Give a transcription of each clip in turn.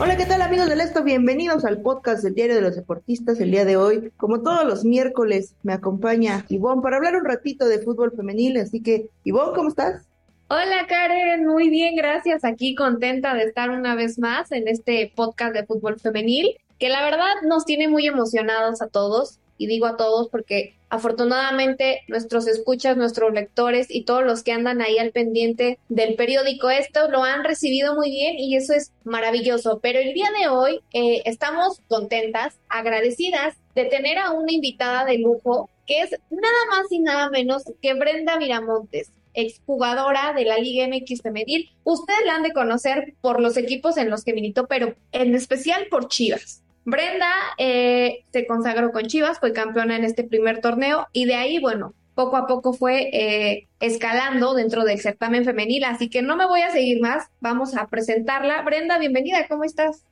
Hola, ¿qué tal amigos del Esto? Bienvenidos al podcast del Diario de los Deportistas. El día de hoy, como todos los miércoles, me acompaña Ivonne para hablar un ratito de fútbol femenil. Así que, Ivonne, ¿cómo estás? Hola Karen, muy bien, gracias. Aquí contenta de estar una vez más en este podcast de fútbol femenil, que la verdad nos tiene muy emocionados a todos. Y digo a todos porque afortunadamente nuestros escuchas, nuestros lectores y todos los que andan ahí al pendiente del periódico esto lo han recibido muy bien y eso es maravilloso. Pero el día de hoy eh, estamos contentas, agradecidas de tener a una invitada de lujo que es nada más y nada menos que Brenda Miramontes exjugadora de la Liga MX Femenil. Ustedes la han de conocer por los equipos en los que militó, pero en especial por Chivas. Brenda eh, se consagró con Chivas, fue campeona en este primer torneo y de ahí, bueno, poco a poco fue eh, escalando dentro del certamen femenil, así que no me voy a seguir más, vamos a presentarla. Brenda, bienvenida, ¿cómo estás?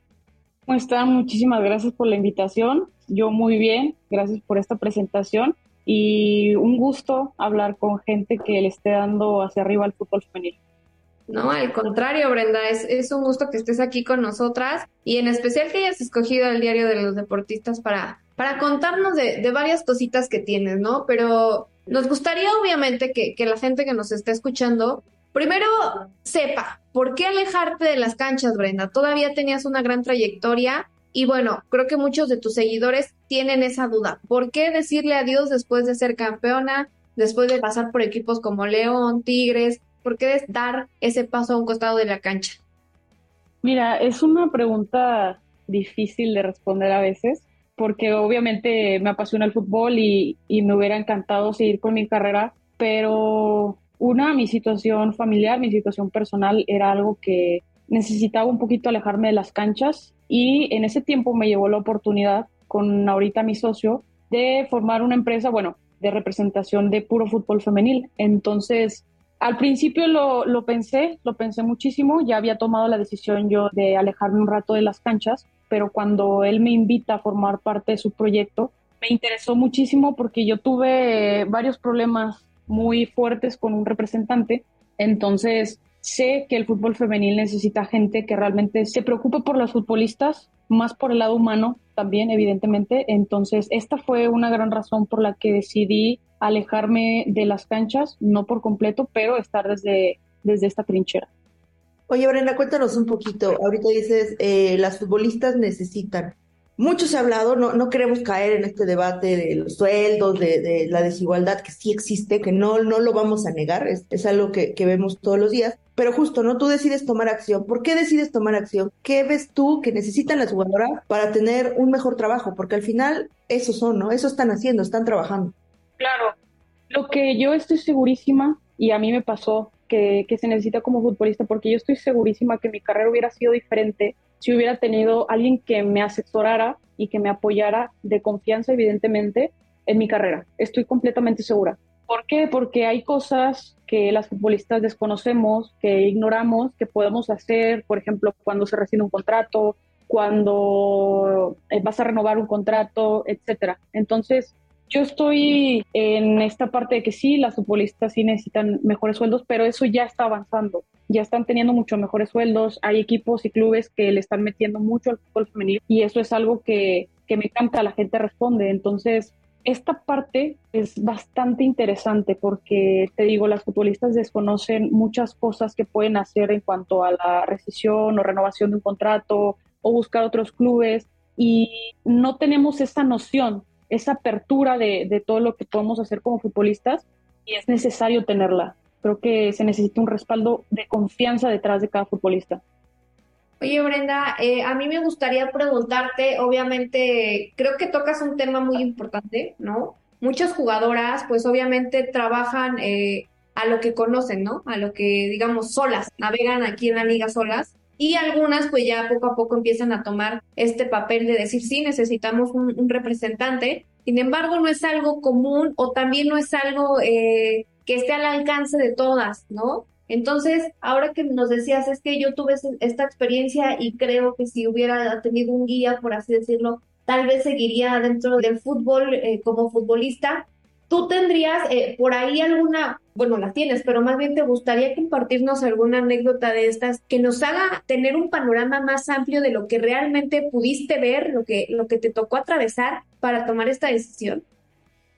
¿Cómo está? Muchísimas gracias por la invitación. Yo muy bien, gracias por esta presentación y un gusto hablar con gente que le esté dando hacia arriba al fútbol femenil. No, al contrario, Brenda, es, es un gusto que estés aquí con nosotras y en especial que hayas escogido el diario de los deportistas para, para contarnos de, de varias cositas que tienes, ¿no? Pero nos gustaría obviamente que, que la gente que nos está escuchando primero sepa por qué alejarte de las canchas, Brenda. Todavía tenías una gran trayectoria y bueno, creo que muchos de tus seguidores tienen esa duda. ¿Por qué decirle adiós después de ser campeona, después de pasar por equipos como León, Tigres? ¿Por qué dar ese paso a un costado de la cancha? Mira, es una pregunta difícil de responder a veces, porque obviamente me apasiona el fútbol y, y me hubiera encantado seguir con mi carrera, pero una, mi situación familiar, mi situación personal era algo que necesitaba un poquito alejarme de las canchas y en ese tiempo me llevó la oportunidad con ahorita mi socio de formar una empresa, bueno, de representación de puro fútbol femenil. Entonces, al principio lo, pensé, lo pensé muchísimo, ya había tomado la decisión yo de alejarme un rato de las canchas, pero cuando él me invita a formar parte de su proyecto, me interesó muchísimo porque yo tuve varios problemas muy fuertes con un representante, entonces sé que el fútbol femenil necesita gente que realmente se preocupe por los futbolistas, más por el lado humano también, evidentemente. Entonces, esta fue una gran razón por la que decidí alejarme de las canchas, no por completo, pero estar desde, desde esta trinchera. Oye, Brenda, cuéntanos un poquito. Ahorita dices, eh, las futbolistas necesitan. Mucho se ha hablado, no, no queremos caer en este debate de los sueldos, de, de la desigualdad que sí existe, que no, no lo vamos a negar, es, algo que, que vemos todos los días. Pero justo, ¿no? Tú decides tomar acción. ¿Por qué decides tomar acción? ¿Qué ves tú que necesitan las jugadoras para tener un mejor trabajo? Porque al final, eso son, ¿no? Eso están haciendo, están trabajando. Claro, lo que yo estoy segurísima, y a mí me pasó que, se necesita como futbolista, porque yo estoy segurísima que mi carrera hubiera sido diferente si hubiera tenido alguien que me asesorara y que me apoyara de confianza, evidentemente, en mi carrera. Estoy completamente segura. ¿Por qué? Porque hay cosas que las futbolistas desconocemos, que ignoramos, que podemos hacer, por ejemplo, cuando se recibe un contrato, cuando vas a renovar un contrato, etcétera. Entonces, yo estoy en esta parte de que sí, las futbolistas sí necesitan mejores sueldos, pero eso ya está avanzando. Ya están teniendo mucho mejores sueldos. Hay equipos y clubes que le están metiendo mucho al fútbol femenil y eso es algo que, que me encanta. La gente responde. Entonces, esta parte es bastante interesante porque, te digo, las futbolistas desconocen muchas cosas que pueden hacer en cuanto a la rescisión o renovación de un contrato o buscar otros clubes y no tenemos esa noción esa apertura de, de, todo lo que podemos hacer como futbolistas y es necesario tenerla. Creo que se necesita un respaldo de confianza detrás de cada futbolista. Oye, Brenda, eh, a mí me gustaría preguntarte, obviamente, creo que tocas un tema muy importante, ¿no? Muchas jugadoras, pues obviamente trabajan eh, a lo que conocen, ¿no? A lo que, digamos, solas, navegan aquí en la liga solas. Y algunas, pues ya poco a poco empiezan a tomar este papel de decir, sí, necesitamos un, representante. Sin embargo, no es algo común o también no es algo eh, que esté al alcance de todas, ¿no? Entonces, ahora que nos decías, es que yo tuve esta experiencia y creo que si hubiera tenido un guía, por así decirlo, tal vez seguiría dentro del fútbol eh, como futbolista. ¿Tú tendrías eh, por ahí alguna, bueno, la tienes, pero más bien te gustaría compartirnos alguna anécdota de estas que nos haga tener un panorama más amplio de lo que realmente pudiste ver, lo que, lo que te tocó atravesar para tomar esta decisión?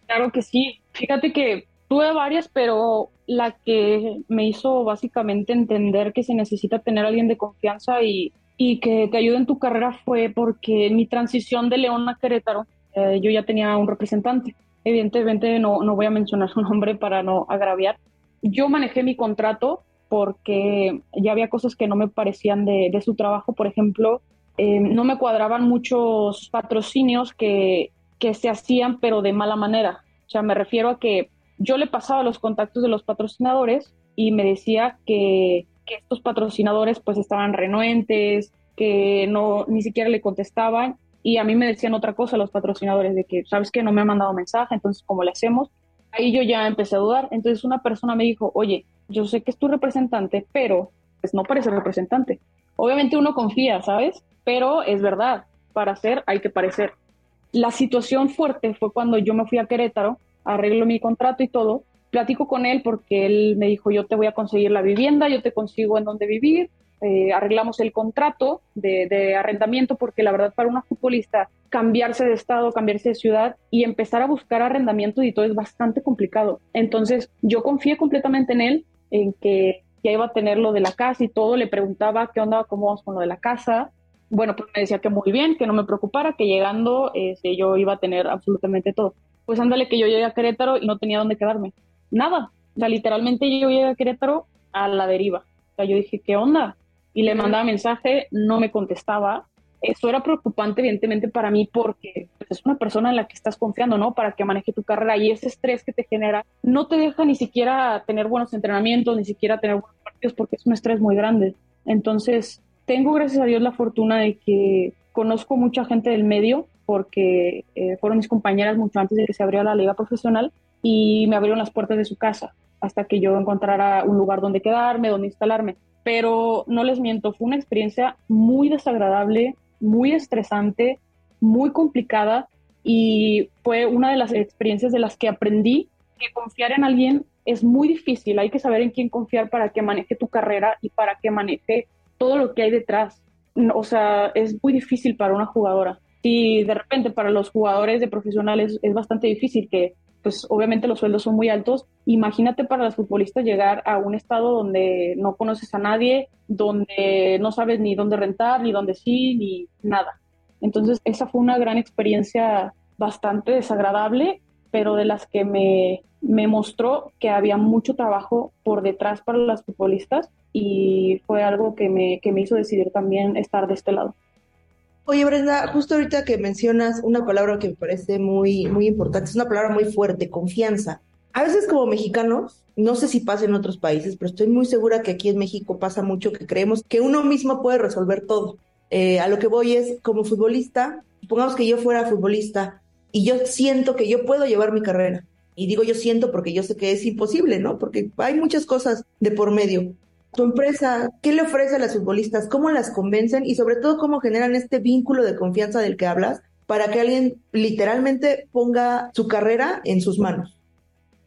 Claro que sí. Fíjate que tuve varias, pero la que me hizo básicamente entender que se necesita tener alguien de confianza y, y que te ayude en tu carrera fue porque mi transición de León a Querétaro, eh, yo ya tenía un representante. Evidentemente no, no voy a mencionar su nombre para no agraviar. Yo manejé mi contrato porque ya había cosas que no me parecían de, de su trabajo. Por ejemplo, eh, no me cuadraban muchos patrocinios que, que se hacían, pero de mala manera. O sea, me refiero a que yo le pasaba los contactos de los patrocinadores y me decía que, estos patrocinadores pues estaban renuentes, que no ni siquiera le contestaban y a mí me decían otra cosa los patrocinadores de que sabes que no me ha mandado mensaje, entonces ¿cómo le hacemos? Ahí yo ya empecé a dudar, entonces una persona me dijo, "Oye, yo sé que es tu representante, pero pues no parece representante." Obviamente uno confía, ¿sabes? Pero es verdad, para ser hay que parecer. La situación fuerte fue cuando yo me fui a Querétaro arreglo mi contrato y todo, platico con él porque él me dijo, yo te voy a conseguir la vivienda, yo te consigo en dónde vivir, eh, arreglamos el contrato de, arrendamiento porque la verdad para una futbolista cambiarse de estado, cambiarse de ciudad y empezar a buscar arrendamiento y todo es bastante complicado. Entonces yo confié completamente en él, en que ya iba a tener lo de la casa y todo, le preguntaba qué onda, cómo vamos con lo de la casa. Bueno, pues me decía que muy bien, que no me preocupara, que llegando este, yo iba a tener absolutamente todo pues ándale que yo llegué a Querétaro y no tenía dónde quedarme. Nada. O sea, literalmente yo llegué a Querétaro a la deriva. O sea, yo dije, ¿qué onda? Y le mandaba mensaje, no me contestaba. Eso era preocupante, evidentemente, para mí porque pues, es una persona en la que estás confiando, ¿no? Para que maneje tu carrera y ese estrés que te genera no te deja ni siquiera tener buenos entrenamientos, ni siquiera tener buenos partidos porque es un estrés muy grande. Entonces, tengo, gracias a Dios, la fortuna de que conozco mucha gente del medio porque eh, fueron mis compañeras mucho antes de que se abriera la liga profesional y me abrieron las puertas de su casa hasta que yo encontrara un lugar donde quedarme, donde instalarme. Pero no les miento, fue una experiencia muy desagradable, muy estresante, muy complicada y fue una de las experiencias de las que aprendí que confiar en alguien es muy difícil. Hay que saber en quién confiar para que maneje tu carrera y para que maneje todo lo que hay detrás. O sea, es muy difícil para una jugadora y de repente para los jugadores de profesionales es bastante difícil que pues obviamente los sueldos son muy altos. Imagínate para los futbolistas llegar a un estado donde no conoces a nadie, donde no sabes ni dónde rentar, ni dónde sí, ni nada. Entonces esa fue una gran experiencia bastante desagradable, pero de las que me, me mostró que había mucho trabajo por detrás para los futbolistas y fue algo que me, que me hizo decidir también estar de este lado. Oye, Brenda, justo ahorita que mencionas una palabra que me parece muy, muy importante, es una palabra muy fuerte, confianza. A veces como mexicanos, no sé si pasa en otros países, pero estoy muy segura que aquí en México pasa mucho que creemos que uno mismo puede resolver todo. Eh, a lo que voy es, como futbolista, supongamos que yo fuera futbolista y yo siento que yo puedo llevar mi carrera. Y digo yo siento porque yo sé que es imposible, ¿no? Porque hay muchas cosas de por medio tu empresa, ¿qué le ofrece a las futbolistas? ¿Cómo las convencen? Y sobre todo, ¿cómo generan este vínculo de confianza del que hablas para que alguien literalmente ponga su carrera en sus manos?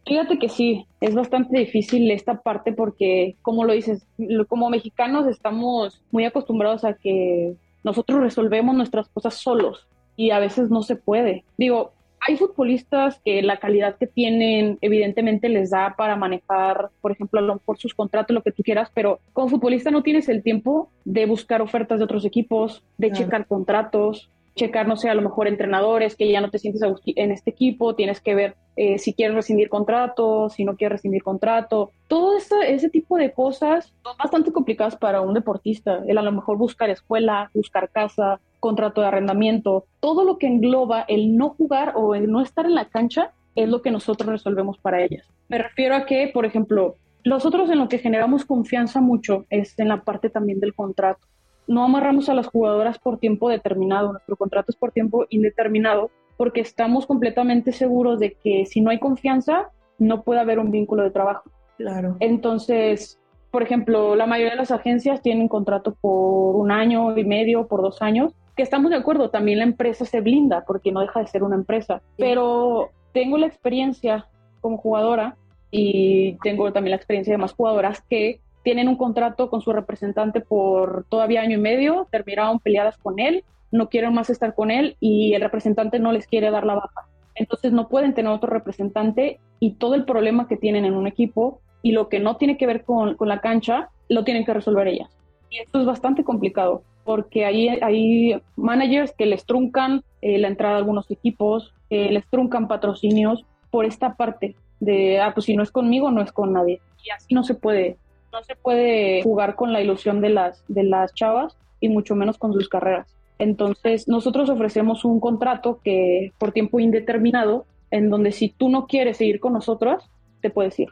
Fíjate que sí, es bastante difícil esta parte porque, como lo dices, como mexicanos estamos muy acostumbrados a que nosotros resolvemos nuestras cosas solos y a veces no se puede. Digo, hay futbolistas que la calidad que tienen evidentemente les da para manejar, por ejemplo, a lo mejor sus contratos, lo que tú quieras, pero como futbolista no tienes el tiempo de buscar ofertas de otros equipos, de checar contratos, checar, no sé, a lo mejor entrenadores, que ya no te sientes en este equipo, tienes que ver eh, si quieres rescindir contrato, si no quieres rescindir contrato. Todo ese tipo de cosas son bastante complicadas para un deportista. El a lo mejor buscar escuela, buscar casa, contrato de arrendamiento, todo lo que engloba el no jugar o el no estar en la cancha es lo que nosotros resolvemos para ellas. Me refiero a que, por ejemplo, nosotros en lo que generamos confianza mucho es en la parte también del contrato no amarramos a las jugadoras por tiempo determinado, nuestro contrato es por tiempo indeterminado, porque estamos completamente seguros de que si no hay confianza, no puede haber un vínculo de trabajo. Claro. Entonces, por ejemplo, la mayoría de las agencias tienen contrato por un año y medio, por dos años, que estamos de acuerdo, también la empresa se blinda porque no deja de ser una empresa, pero tengo la experiencia como jugadora y tengo también la experiencia de más jugadoras que tienen un contrato con su representante por todavía año y medio, terminaron peleadas con él, no quieren más estar con él y el representante no les quiere dar la baja. Entonces no pueden tener otro representante y todo el problema que tienen en un equipo y lo que no tiene que ver con, con la cancha lo tienen que resolver ellas. Y esto es bastante complicado porque ahí hay managers que les truncan eh, la entrada a algunos equipos, les truncan patrocinios por esta parte de, ah, pues si no es conmigo, no es con nadie. Y así no se puede, no se puede jugar con la ilusión de las, de las chavas y mucho menos con sus carreras. Entonces, nosotros ofrecemos un contrato que por tiempo indeterminado, en donde si tú no quieres seguir con nosotros, te puedes ir.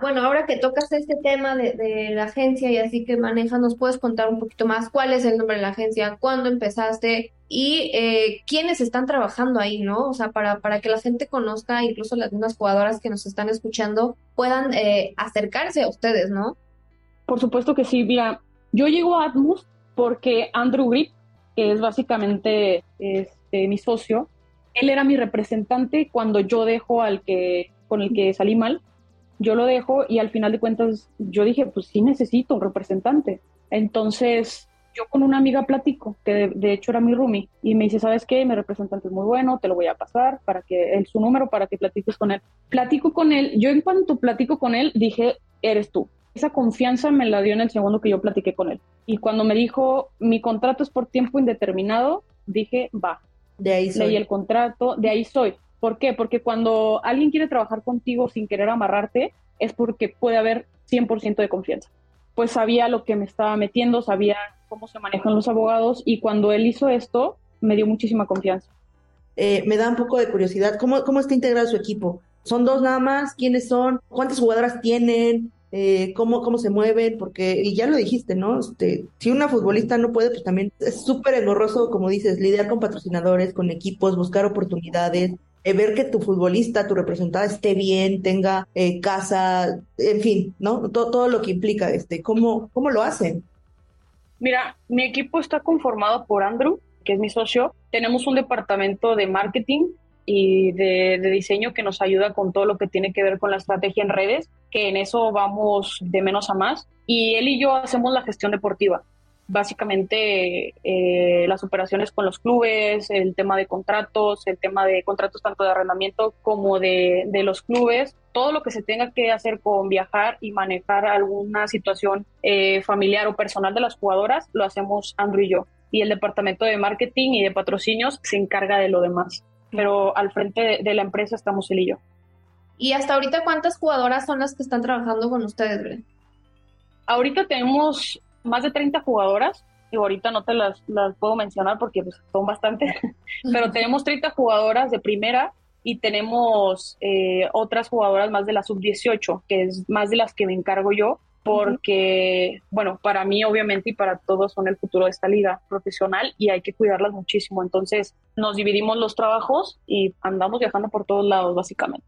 Bueno, ahora que tocas este tema de, la agencia y así que manejas, ¿nos puedes contar un poquito más cuál es el nombre de la agencia, cuándo empezaste y eh, quiénes están trabajando ahí, ¿no? O sea, para, para que la gente conozca, incluso las mismas jugadoras que nos están escuchando, puedan eh, acercarse a ustedes, ¿no? Por supuesto que sí. Mira, yo llego a Atmos porque Andrew Grip, que es básicamente este, mi socio, él era mi representante cuando yo dejo al que con el que salí mal, yo lo dejo y al final de cuentas yo dije, pues sí necesito un representante. Entonces yo con una amiga platico, que de, hecho era mi roomie, y me dice, ¿sabes qué? Mi representante es muy bueno, te lo voy a pasar para que él su número para que platiques con él. Platico con él, yo en cuanto platico con él dije, eres tú. Esa confianza me la dio en el segundo que yo platiqué con él. Y cuando me dijo, mi contrato es por tiempo indeterminado, dije, va. De ahí soy. Leí el contrato, de ahí soy. ¿Por qué? Porque cuando alguien quiere trabajar contigo sin querer amarrarte, es porque puede haber 100% de confianza. Pues sabía lo que me estaba metiendo, sabía cómo se manejan los abogados y cuando él hizo esto, me dio muchísima confianza. Eh, me da un poco de curiosidad, ¿cómo, ¿cómo está integrado su equipo? ¿Son dos nada más? ¿Quiénes son? ¿Cuántas jugadoras tienen? Eh, cómo, cómo se mueven, porque, y ya lo dijiste, ¿no? Este, si una futbolista no puede, pues también es súper engorroso, como dices, lidiar con patrocinadores, con equipos, buscar oportunidades, eh, ver que tu futbolista, tu representada esté bien, tenga eh, casa, en fin, ¿no? Todo, todo lo que implica, este, ¿cómo, ¿cómo lo hacen? Mira, mi equipo está conformado por Andrew, que es mi socio. Tenemos un departamento de marketing y de, diseño que nos ayuda con todo lo que tiene que ver con la estrategia en redes, que en eso vamos de menos a más. Y él y yo hacemos la gestión deportiva. Básicamente eh, las operaciones con los clubes, el tema de contratos, el tema de contratos tanto de arrendamiento como de, de los clubes, todo lo que se tenga que hacer con viajar y manejar alguna situación eh, familiar o personal de las jugadoras, lo hacemos Andrew y yo. Y el departamento de marketing y de patrocinios se encarga de lo demás pero al frente de, la empresa estamos él y yo. ¿Y hasta ahorita cuántas jugadoras son las que están trabajando con ustedes, Bren? Ahorita tenemos más de 30 jugadoras, y ahorita no te las, las puedo mencionar porque pues, son bastantes, pero tenemos 30 jugadoras de primera y tenemos eh, otras jugadoras más de la sub-18, que es más de las que me encargo yo, porque, bueno, para mí obviamente y para todos son el futuro de esta liga profesional y hay que cuidarlas muchísimo. Entonces nos dividimos los trabajos y andamos viajando por todos lados básicamente.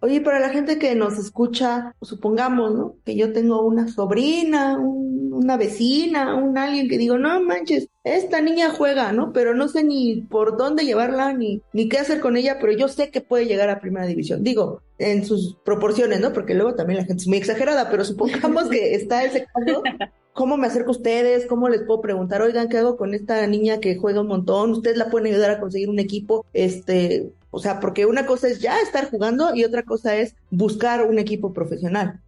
Oye, para la gente que nos escucha, supongamos, ¿no? Que yo tengo una sobrina, una vecina, un alguien que digo, no manches, esta niña juega, ¿no? Pero no sé ni por dónde llevarla, ni, ni qué hacer con ella, pero yo sé que puede llegar a primera división. Digo, en sus proporciones, ¿no? Porque luego también la gente es muy exagerada, pero supongamos que está ese caso. ¿Cómo me acerco a ustedes? ¿Cómo les puedo preguntar? Oigan, ¿qué hago con esta niña que juega un montón? ¿Ustedes la pueden ayudar a conseguir un equipo? Este, o sea, porque una cosa es ya estar jugando y otra cosa es buscar un equipo profesional.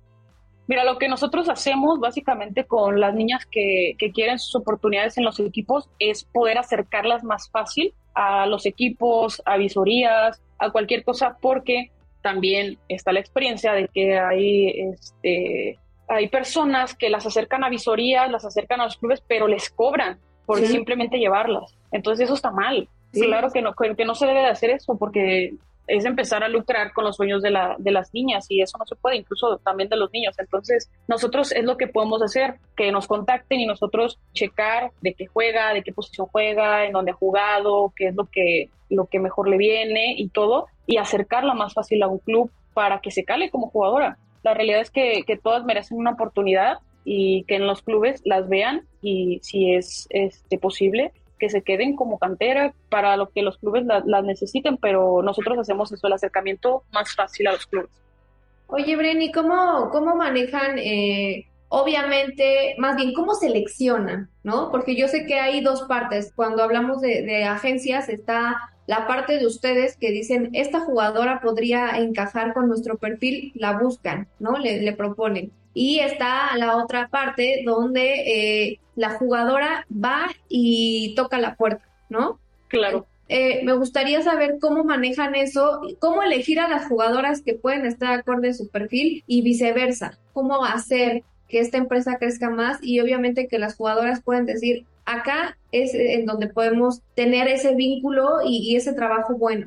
Mira, lo que nosotros hacemos básicamente con las niñas que, que, quieren sus oportunidades en los equipos es poder acercarlas más fácil a los equipos, a visorías, a cualquier cosa, porque también está la experiencia de que hay, este, hay personas que las acercan a visorías, las acercan a los clubes, pero les cobran por simplemente llevarlas. Entonces eso está mal. Claro que no, que no se debe de hacer eso porque es empezar a lucrar con los sueños de, la, de las niñas y eso no se puede, incluso también de los niños. Entonces, nosotros es lo que podemos hacer, que nos contacten y nosotros checar de qué juega, de qué posición juega, en dónde ha jugado, qué es lo que, lo que mejor le viene y todo, y acercarla más fácil a un club para que se cale como jugadora. La realidad es que, que todas merecen una oportunidad y que en los clubes las vean y si es este, posible, que se queden como cantera para lo que los clubes las necesiten, pero nosotros hacemos eso, el acercamiento más fácil a los clubes. Oye, Breni, ¿cómo, cómo manejan, eh, obviamente, más bien, cómo seleccionan, ¿no? Porque yo sé que hay dos partes. Cuando hablamos de, de agencias está la parte de ustedes que dicen, esta jugadora podría encajar con nuestro perfil, la buscan, ¿no? Le, le proponen. Y está la otra parte donde eh, la jugadora va y toca la puerta, ¿no? Claro. Eh, me gustaría saber cómo manejan eso, cómo elegir a las jugadoras que pueden estar acorde a su perfil y viceversa, cómo hacer que esta empresa crezca más y obviamente que las jugadoras pueden decir, acá es en donde podemos tener ese vínculo y ese trabajo bueno.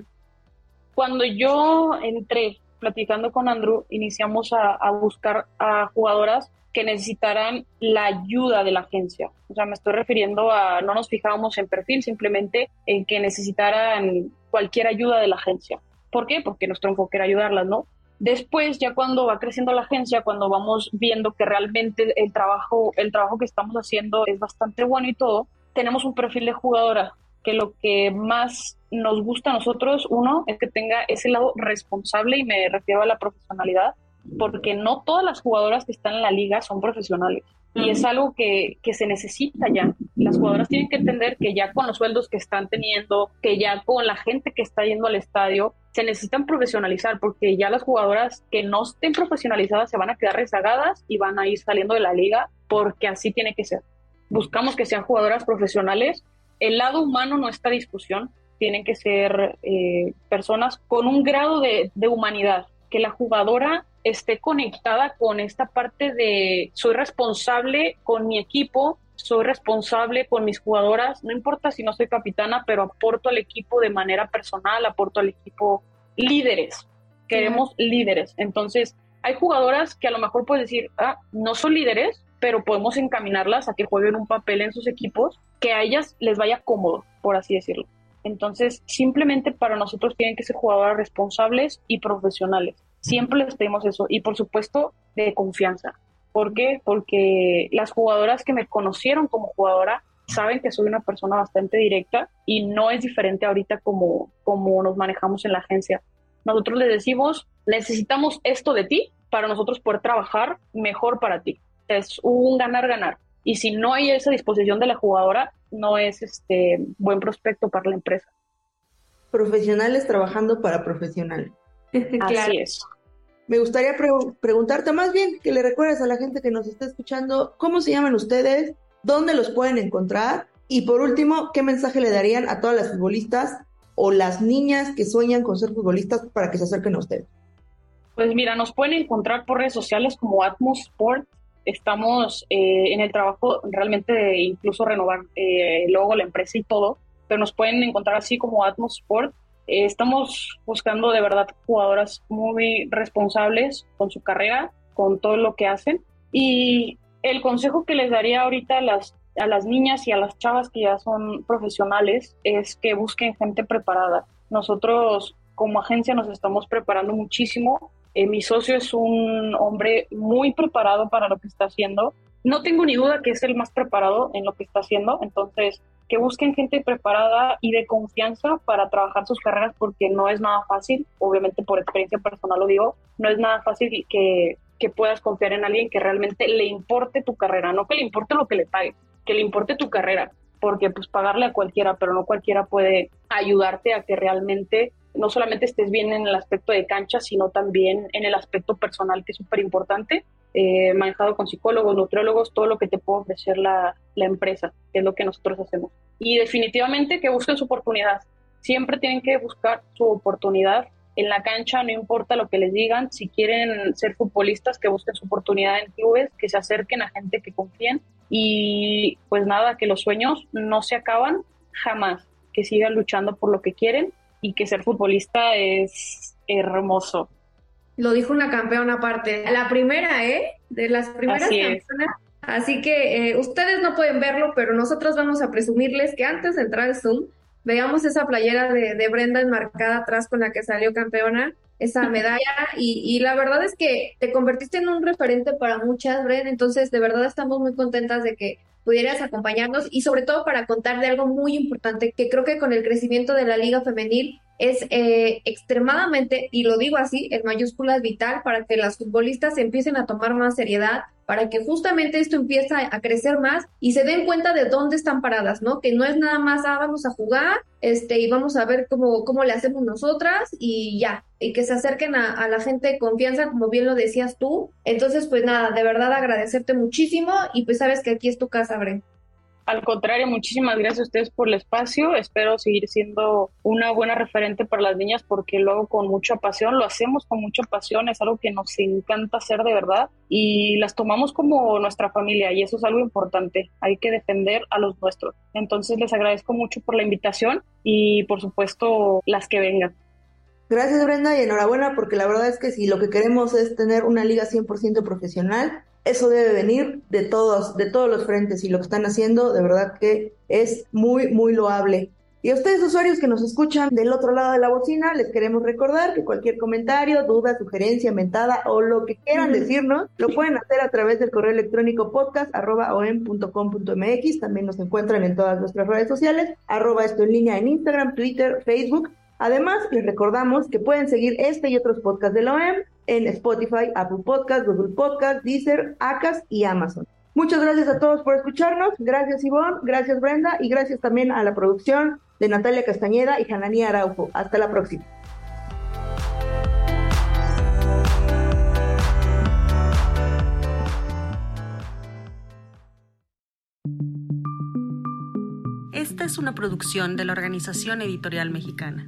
Cuando yo entré platicando con Andrew, iniciamos a, buscar a jugadoras que necesitaran la ayuda de la agencia. O sea, me estoy refiriendo a, no nos fijábamos en perfil, simplemente en que necesitaran cualquier ayuda de la agencia. ¿Por qué? Porque nuestro enfoque era ayudarlas, ¿no? Después, ya cuando va creciendo la agencia, cuando vamos viendo que realmente el trabajo, el trabajo que estamos haciendo es bastante bueno y todo, tenemos un perfil de jugadora que lo que más nos gusta a nosotros, uno, es que tenga ese lado responsable y me refiero a la profesionalidad, porque no todas las jugadoras que están en la liga son profesionales. Y es algo que, que, se necesita ya. Las jugadoras tienen que entender que ya con los sueldos que están teniendo, que ya con la gente que está yendo al estadio, se necesitan profesionalizar porque ya las jugadoras que no estén profesionalizadas se van a quedar rezagadas y van a ir saliendo de la liga porque así tiene que ser. Buscamos que sean jugadoras profesionales el lado humano no está discusión, tienen que ser eh, personas con un grado de, humanidad, que la jugadora esté conectada con esta parte de soy responsable con mi equipo, soy responsable con mis jugadoras, no importa si no soy capitana, pero aporto al equipo de manera personal, aporto al equipo líderes, queremos líderes. Entonces, hay jugadoras que a lo mejor puedes decir, ah, no son líderes, pero podemos encaminarlas a que jueguen un papel en sus equipos que a ellas les vaya cómodo, por así decirlo. Entonces, simplemente para nosotros tienen que ser jugadoras responsables y profesionales. Siempre les pedimos eso y, por supuesto, de confianza. ¿Por qué? Porque las jugadoras que me conocieron como jugadora saben que soy una persona bastante directa y no es diferente ahorita como, como nos manejamos en la agencia. Nosotros les decimos, necesitamos esto de ti para nosotros poder trabajar mejor para ti es un ganar-ganar. Y si no hay esa disposición de la jugadora, no es este buen prospecto para la empresa. Profesionales trabajando para profesionales. Así es. Me gustaría preguntarte más bien que le recuerdes a la gente que nos está escuchando cómo se llaman ustedes, dónde los pueden encontrar y por último, qué mensaje le darían a todas las futbolistas o las niñas que sueñan con ser futbolistas para que se acerquen a ustedes. Pues mira, nos pueden encontrar por redes sociales como Atmos Sport estamos eh, en el trabajo realmente de incluso renovar eh, el logo, la empresa y todo, pero nos pueden encontrar así como Atmos Sport. Eh, estamos buscando de verdad jugadoras muy responsables con su carrera, con todo lo que hacen. Y el consejo que les daría ahorita a las, a las niñas y a las chavas que ya son profesionales es que busquen gente preparada. Nosotros como agencia nos estamos preparando muchísimo eh, mi socio es un hombre muy preparado para lo que está haciendo. No tengo ni duda que es el más preparado en lo que está haciendo, entonces que busquen gente preparada y de confianza para trabajar sus carreras porque no es nada fácil, obviamente por experiencia personal lo digo, no es nada fácil que, que puedas confiar en alguien que realmente le importe tu carrera, no que le importe lo que le pague, que le importe tu carrera, porque pues pagarle a cualquiera, pero no cualquiera puede ayudarte a que realmente no solamente estés bien en el aspecto de cancha, sino también en el aspecto personal, que es súper importante. eh, manejado con psicólogos, nutriólogos, todo lo que te puede ofrecer la, la empresa, que es lo que nosotros hacemos. Y definitivamente que busquen su oportunidad. Siempre tienen que buscar su oportunidad en la cancha, no importa lo que les digan, si quieren ser futbolistas, que busquen su oportunidad en clubes, que se acerquen a gente que confíen y pues nada, que los sueños no se acaban jamás, que sigan luchando por lo que quieren y que ser futbolista es hermoso. Lo dijo una campeona aparte, la primera, ¿eh? De las primeras Así campeonas. Así que eh, ustedes no pueden verlo, pero nosotros vamos a presumirles que antes de entrar al Zoom, veamos esa playera de, de Brenda enmarcada atrás con la que salió campeona, esa medalla, y, y, la verdad es que te convertiste en un referente para muchas, Brenda, entonces de verdad estamos muy contentas de que pudieras acompañarnos y sobre todo para contar de algo muy importante que creo que con el crecimiento de la liga femenil es eh, extremadamente, y lo digo así, en mayúsculas vital para que las futbolistas empiecen a tomar más seriedad, para que justamente esto empiece a crecer más y se den cuenta de dónde están paradas, ¿no? Que no es nada más, ah, vamos a jugar, este, y vamos a ver cómo, cómo le hacemos nosotras y ya, y que se acerquen a, a la gente de confianza, como bien lo decías tú. Entonces, pues nada, de verdad agradecerte muchísimo y pues sabes que aquí es tu casa, Bren. Al contrario, muchísimas gracias a ustedes por el espacio. Espero seguir siendo una buena referente para las niñas porque luego con mucha pasión, lo hacemos con mucha pasión, es algo que nos encanta hacer de verdad y las tomamos como nuestra familia y eso es algo importante. Hay que defender a los nuestros. Entonces les agradezco mucho por la invitación y por supuesto las que vengan. Gracias Brenda y enhorabuena porque la verdad es que si lo que queremos es tener una liga 100% profesional, eso debe venir de todos, de todos los frentes y lo que están haciendo de verdad que es muy, muy loable. Y a ustedes usuarios que nos escuchan del otro lado de la bocina, les queremos recordar que cualquier comentario, duda, sugerencia, mentada o lo que quieran decirnos, lo pueden hacer a través del correo electrónico podcast.om.com.mx. También nos encuentran en todas nuestras redes sociales, arroba esto en línea en Instagram, Twitter, Facebook. Además, les recordamos que pueden seguir este y otros podcasts de la OEM en Spotify, Apple Podcast, Google Podcast, Deezer, Acas y Amazon. Muchas gracias a todos por escucharnos. Gracias Ivonne, gracias Brenda y gracias también a la producción de Natalia Castañeda y Hananía Araujo. Hasta la próxima. Esta es una producción de la Organización Editorial Mexicana.